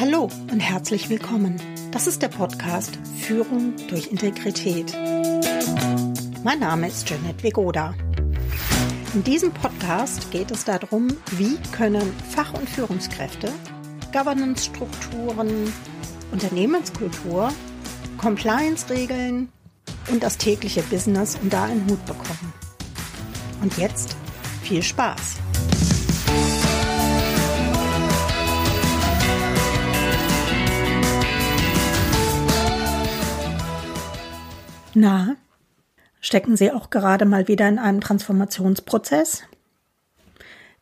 Hallo und herzlich willkommen. Das ist der Podcast Führung durch Integrität. Mein Name ist Janet Vegoda. In diesem Podcast geht es darum, wie können Fach- und Führungskräfte Governance-Strukturen, Unternehmenskultur, Compliance-Regeln und das tägliche Business unter einen Hut bekommen. Und jetzt viel Spaß! Na, stecken Sie auch gerade mal wieder in einem Transformationsprozess?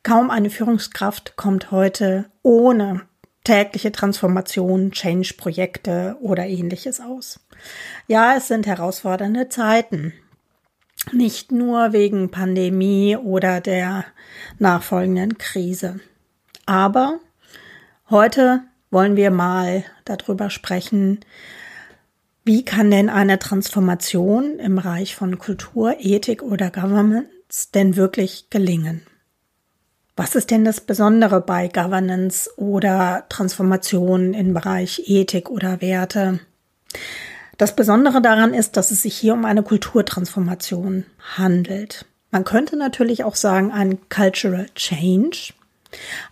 Kaum eine Führungskraft kommt heute ohne tägliche Transformation, Change-Projekte oder ähnliches aus. Ja, es sind herausfordernde Zeiten. Nicht nur wegen Pandemie oder der nachfolgenden Krise. Aber heute wollen wir mal darüber sprechen, wie kann denn eine Transformation im Bereich von Kultur, Ethik oder Governance denn wirklich gelingen? Was ist denn das Besondere bei Governance oder Transformation im Bereich Ethik oder Werte? Das Besondere daran ist, dass es sich hier um eine Kulturtransformation handelt. Man könnte natürlich auch sagen, ein Cultural Change.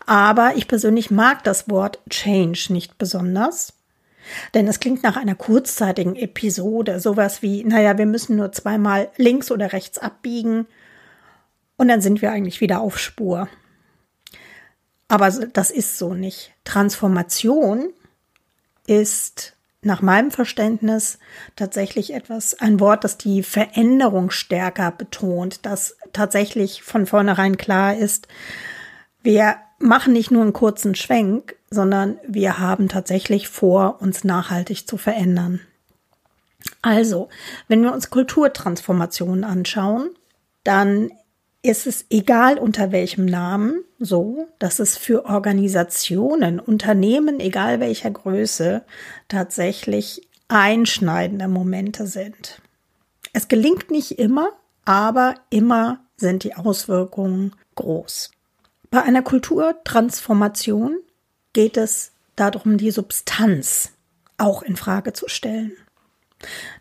Aber ich persönlich mag das Wort Change nicht besonders, denn es klingt nach einer kurzzeitigen Episode, sowas wie, naja, wir müssen nur zweimal links oder rechts abbiegen und dann sind wir eigentlich wieder auf Spur. Aber das ist so nicht. Transformation ist nach meinem Verständnis tatsächlich etwas, ein Wort, das die Veränderung stärker betont, das tatsächlich von vornherein klar ist, wir machen nicht nur einen kurzen Schwenk, sondern wir haben tatsächlich vor, uns nachhaltig zu verändern. Also, wenn wir uns Kulturtransformationen anschauen, dann ist es egal unter welchem Namen so, dass es für Organisationen, Unternehmen, egal welcher Größe, tatsächlich einschneidende Momente sind. Es gelingt nicht immer, aber immer sind die Auswirkungen groß. Bei einer Kulturtransformation geht es darum, die Substanz auch in Frage zu stellen.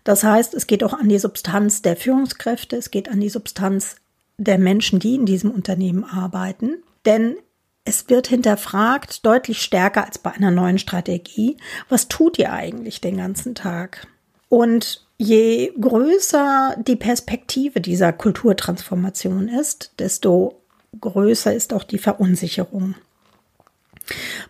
Das heißt, es geht auch an die Substanz der Führungskräfte, es geht an die Substanz der Menschen, die in diesem Unternehmen arbeiten. Denn es wird hinterfragt, deutlich stärker als bei einer neuen Strategie, was tut ihr eigentlich den ganzen Tag? Und je größer die Perspektive dieser Kulturtransformation ist, desto größer ist auch die Verunsicherung.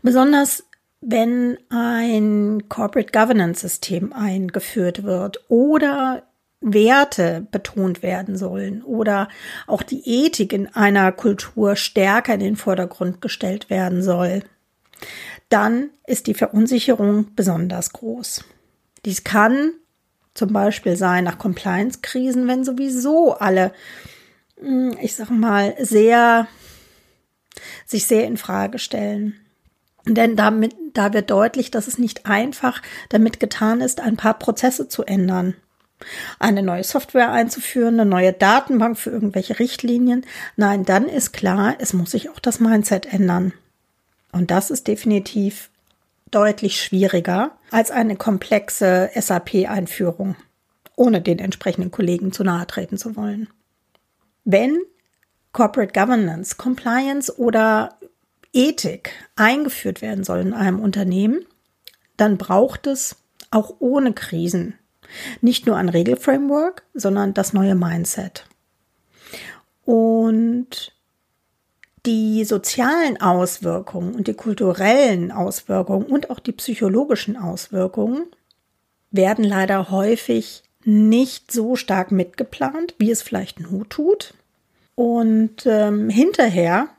Besonders wenn ein Corporate Governance System eingeführt wird oder Werte betont werden sollen oder auch die Ethik in einer Kultur stärker in den Vordergrund gestellt werden soll, dann ist die Verunsicherung besonders groß. Dies kann zum Beispiel sein nach Compliance-Krisen, wenn sowieso alle, hm, ich sag mal, sehr, sich sehr in Frage stellen. Denn damit, da wird deutlich, dass es nicht einfach damit getan ist, ein paar Prozesse zu ändern eine neue Software einzuführen, eine neue Datenbank für irgendwelche Richtlinien. Nein, dann ist klar, es muss sich auch das Mindset ändern. Und das ist definitiv deutlich schwieriger als eine komplexe SAP-Einführung, ohne den entsprechenden Kollegen zu nahe treten zu wollen. Wenn Corporate Governance, Compliance oder Ethik eingeführt werden soll in einem Unternehmen, dann braucht es auch ohne Krisen nicht nur ein Regelframework, sondern das neue Mindset. Und die sozialen Auswirkungen und die kulturellen Auswirkungen und auch die psychologischen Auswirkungen werden leider häufig nicht so stark mitgeplant, wie es vielleicht nur tut. Und ähm, hinterher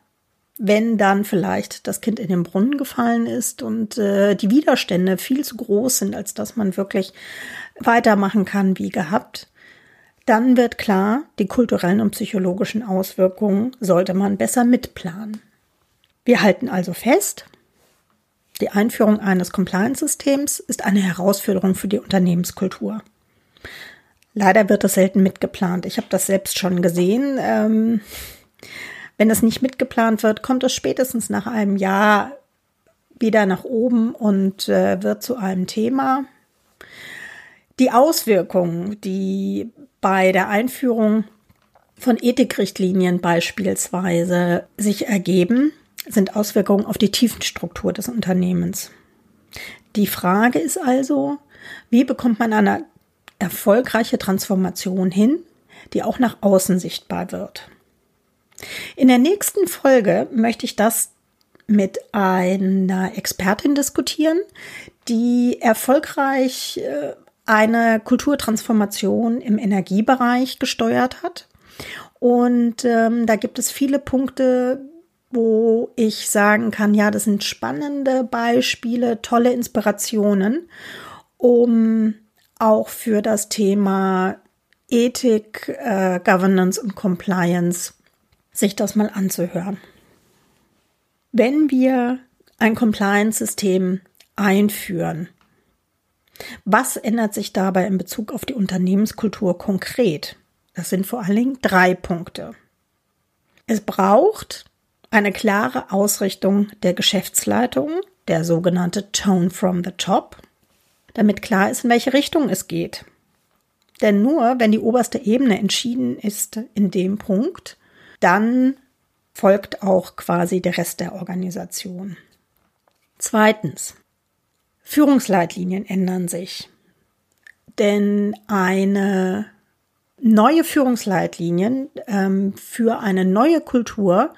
wenn dann vielleicht das Kind in den Brunnen gefallen ist und äh, die Widerstände viel zu groß sind, als dass man wirklich weitermachen kann wie gehabt, dann wird klar, die kulturellen und psychologischen Auswirkungen sollte man besser mitplanen. Wir halten also fest, die Einführung eines Compliance-Systems ist eine Herausforderung für die Unternehmenskultur. Leider wird das selten mitgeplant. Ich habe das selbst schon gesehen. Ähm, wenn es nicht mitgeplant wird, kommt es spätestens nach einem Jahr wieder nach oben und äh, wird zu einem Thema. Die Auswirkungen, die bei der Einführung von Ethikrichtlinien beispielsweise sich ergeben, sind Auswirkungen auf die Tiefenstruktur des Unternehmens. Die Frage ist also, wie bekommt man eine erfolgreiche Transformation hin, die auch nach außen sichtbar wird? In der nächsten Folge möchte ich das mit einer Expertin diskutieren, die erfolgreich äh, eine Kulturtransformation im Energiebereich gesteuert hat. Und ähm, da gibt es viele Punkte, wo ich sagen kann, ja, das sind spannende Beispiele, tolle Inspirationen, um auch für das Thema Ethik, äh, Governance und Compliance sich das mal anzuhören. Wenn wir ein Compliance-System einführen, was ändert sich dabei in Bezug auf die Unternehmenskultur konkret? Das sind vor allen Dingen drei Punkte. Es braucht eine klare Ausrichtung der Geschäftsleitung, der sogenannte Tone from the Top, damit klar ist, in welche Richtung es geht. Denn nur wenn die oberste Ebene entschieden ist in dem Punkt, dann folgt auch quasi der Rest der Organisation. Zweitens. Führungsleitlinien ändern sich. Denn eine neue Führungsleitlinien ähm, für eine neue Kultur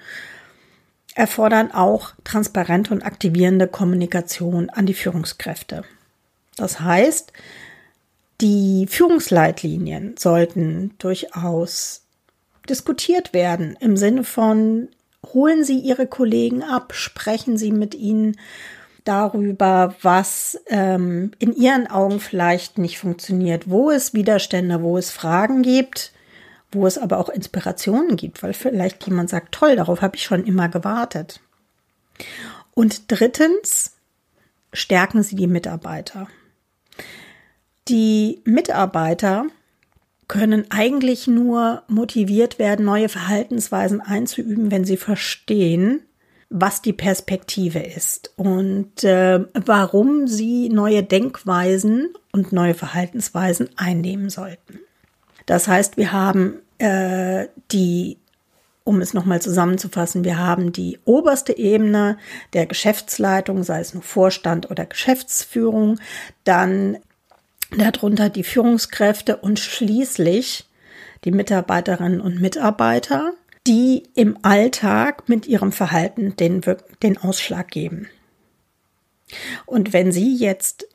erfordern auch transparente und aktivierende Kommunikation an die Führungskräfte. Das heißt, die Führungsleitlinien sollten durchaus diskutiert werden im Sinne von, holen Sie Ihre Kollegen ab, sprechen Sie mit ihnen darüber, was ähm, in Ihren Augen vielleicht nicht funktioniert, wo es Widerstände, wo es Fragen gibt, wo es aber auch Inspirationen gibt, weil vielleicht jemand sagt, toll, darauf habe ich schon immer gewartet. Und drittens, stärken Sie die Mitarbeiter. Die Mitarbeiter können eigentlich nur motiviert werden, neue Verhaltensweisen einzuüben, wenn sie verstehen, was die Perspektive ist und äh, warum sie neue Denkweisen und neue Verhaltensweisen einnehmen sollten. Das heißt, wir haben äh, die, um es nochmal zusammenzufassen, wir haben die oberste Ebene der Geschäftsleitung, sei es nur Vorstand oder Geschäftsführung, dann darunter die Führungskräfte und schließlich die Mitarbeiterinnen und Mitarbeiter, die im Alltag mit ihrem Verhalten den, den Ausschlag geben. Und wenn Sie jetzt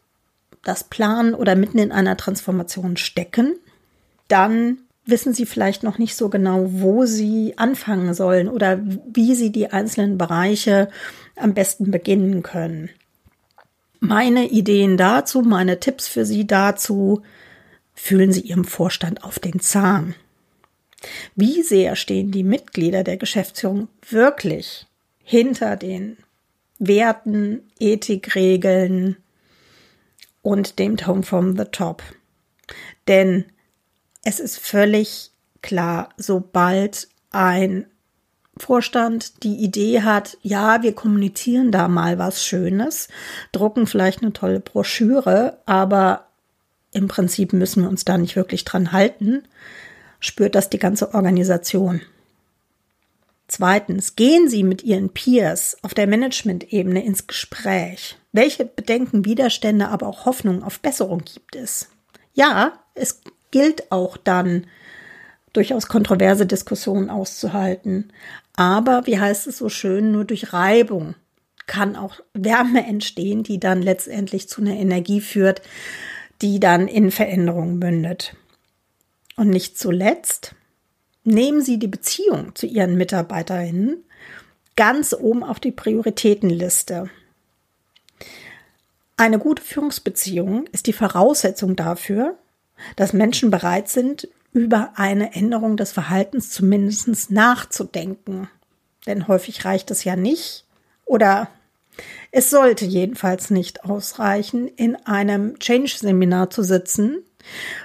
das planen oder mitten in einer Transformation stecken, dann wissen Sie vielleicht noch nicht so genau, wo Sie anfangen sollen oder wie Sie die einzelnen Bereiche am besten beginnen können meine Ideen dazu, meine Tipps für Sie dazu, fühlen Sie Ihrem Vorstand auf den Zahn. Wie sehr stehen die Mitglieder der Geschäftsführung wirklich hinter den Werten, Ethikregeln und dem Tone from the Top? Denn es ist völlig klar, sobald ein Vorstand die Idee hat, ja, wir kommunizieren da mal was Schönes, drucken vielleicht eine tolle Broschüre, aber im Prinzip müssen wir uns da nicht wirklich dran halten, spürt das die ganze Organisation. Zweitens, gehen Sie mit Ihren Peers auf der Management-Ebene ins Gespräch. Welche Bedenken, Widerstände, aber auch Hoffnungen auf Besserung gibt es? Ja, es gilt auch dann, durchaus kontroverse Diskussionen auszuhalten. Aber, wie heißt es so schön, nur durch Reibung kann auch Wärme entstehen, die dann letztendlich zu einer Energie führt, die dann in Veränderung mündet. Und nicht zuletzt nehmen Sie die Beziehung zu Ihren Mitarbeiterinnen ganz oben auf die Prioritätenliste. Eine gute Führungsbeziehung ist die Voraussetzung dafür, dass Menschen bereit sind, über eine Änderung des Verhaltens zumindest nachzudenken. Denn häufig reicht es ja nicht oder es sollte jedenfalls nicht ausreichen, in einem Change-Seminar zu sitzen,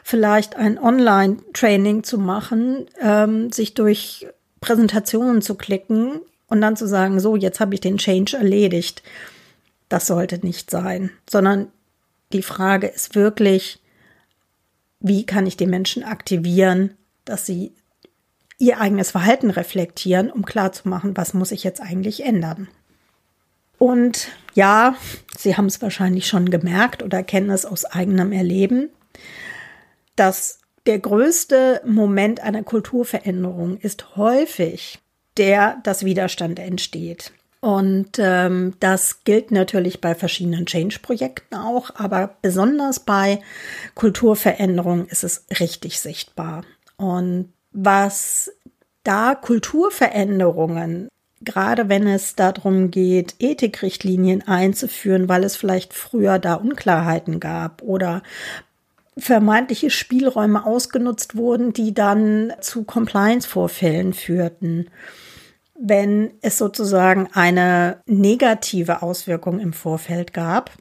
vielleicht ein Online-Training zu machen, ähm, sich durch Präsentationen zu klicken und dann zu sagen, so, jetzt habe ich den Change erledigt. Das sollte nicht sein, sondern die Frage ist wirklich, wie kann ich die Menschen aktivieren, dass sie ihr eigenes Verhalten reflektieren, um klarzumachen, was muss ich jetzt eigentlich ändern. Und ja, Sie haben es wahrscheinlich schon gemerkt oder kennen es aus eigenem Erleben, dass der größte Moment einer Kulturveränderung ist häufig der, dass Widerstand entsteht. Und ähm, das gilt natürlich bei verschiedenen Change-Projekten auch, aber besonders bei Kulturveränderung ist es richtig sichtbar. Und was da Kulturveränderungen, gerade wenn es darum geht, Ethikrichtlinien einzuführen, weil es vielleicht früher da Unklarheiten gab oder vermeintliche Spielräume ausgenutzt wurden, die dann zu Compliance-Vorfällen führten wenn es sozusagen eine negative Auswirkung im Vorfeld gab,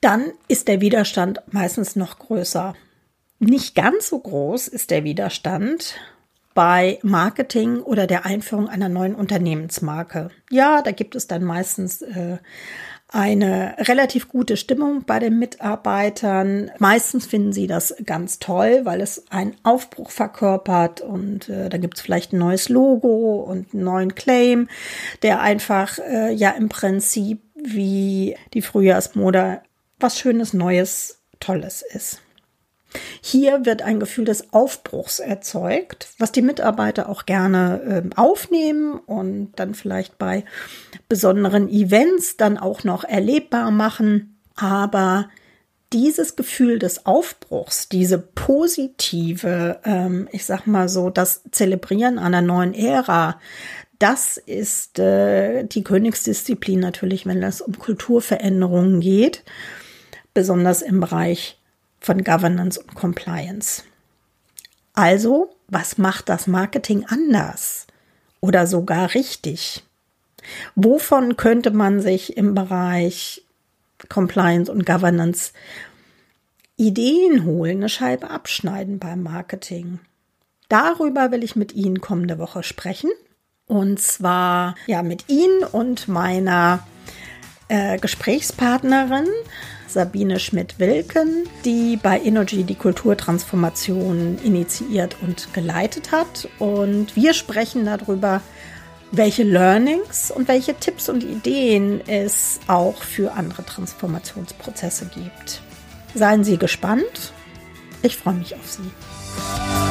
dann ist der Widerstand meistens noch größer. Nicht ganz so groß ist der Widerstand bei Marketing oder der Einführung einer neuen Unternehmensmarke. Ja, da gibt es dann meistens äh, eine relativ gute Stimmung bei den Mitarbeitern. Meistens finden sie das ganz toll, weil es einen Aufbruch verkörpert und äh, da gibt es vielleicht ein neues Logo und einen neuen Claim, der einfach äh, ja im Prinzip wie die Frühjahrsmode was Schönes, Neues, Tolles ist. Hier wird ein Gefühl des Aufbruchs erzeugt, was die Mitarbeiter auch gerne äh, aufnehmen und dann vielleicht bei besonderen Events dann auch noch erlebbar machen. Aber dieses Gefühl des Aufbruchs, diese positive, ähm, ich sag mal so, das Zelebrieren einer neuen Ära, das ist äh, die Königsdisziplin natürlich, wenn es um Kulturveränderungen geht, besonders im Bereich von Governance und Compliance. Also, was macht das Marketing anders oder sogar richtig? Wovon könnte man sich im Bereich Compliance und Governance Ideen holen, eine Scheibe abschneiden beim Marketing? Darüber will ich mit Ihnen kommende Woche sprechen. Und zwar ja mit Ihnen und meiner äh, Gesprächspartnerin Sabine Schmidt-Wilken, die bei Energy die Kulturtransformation initiiert und geleitet hat. Und wir sprechen darüber, welche Learnings und welche Tipps und Ideen es auch für andere Transformationsprozesse gibt. Seien Sie gespannt. Ich freue mich auf Sie.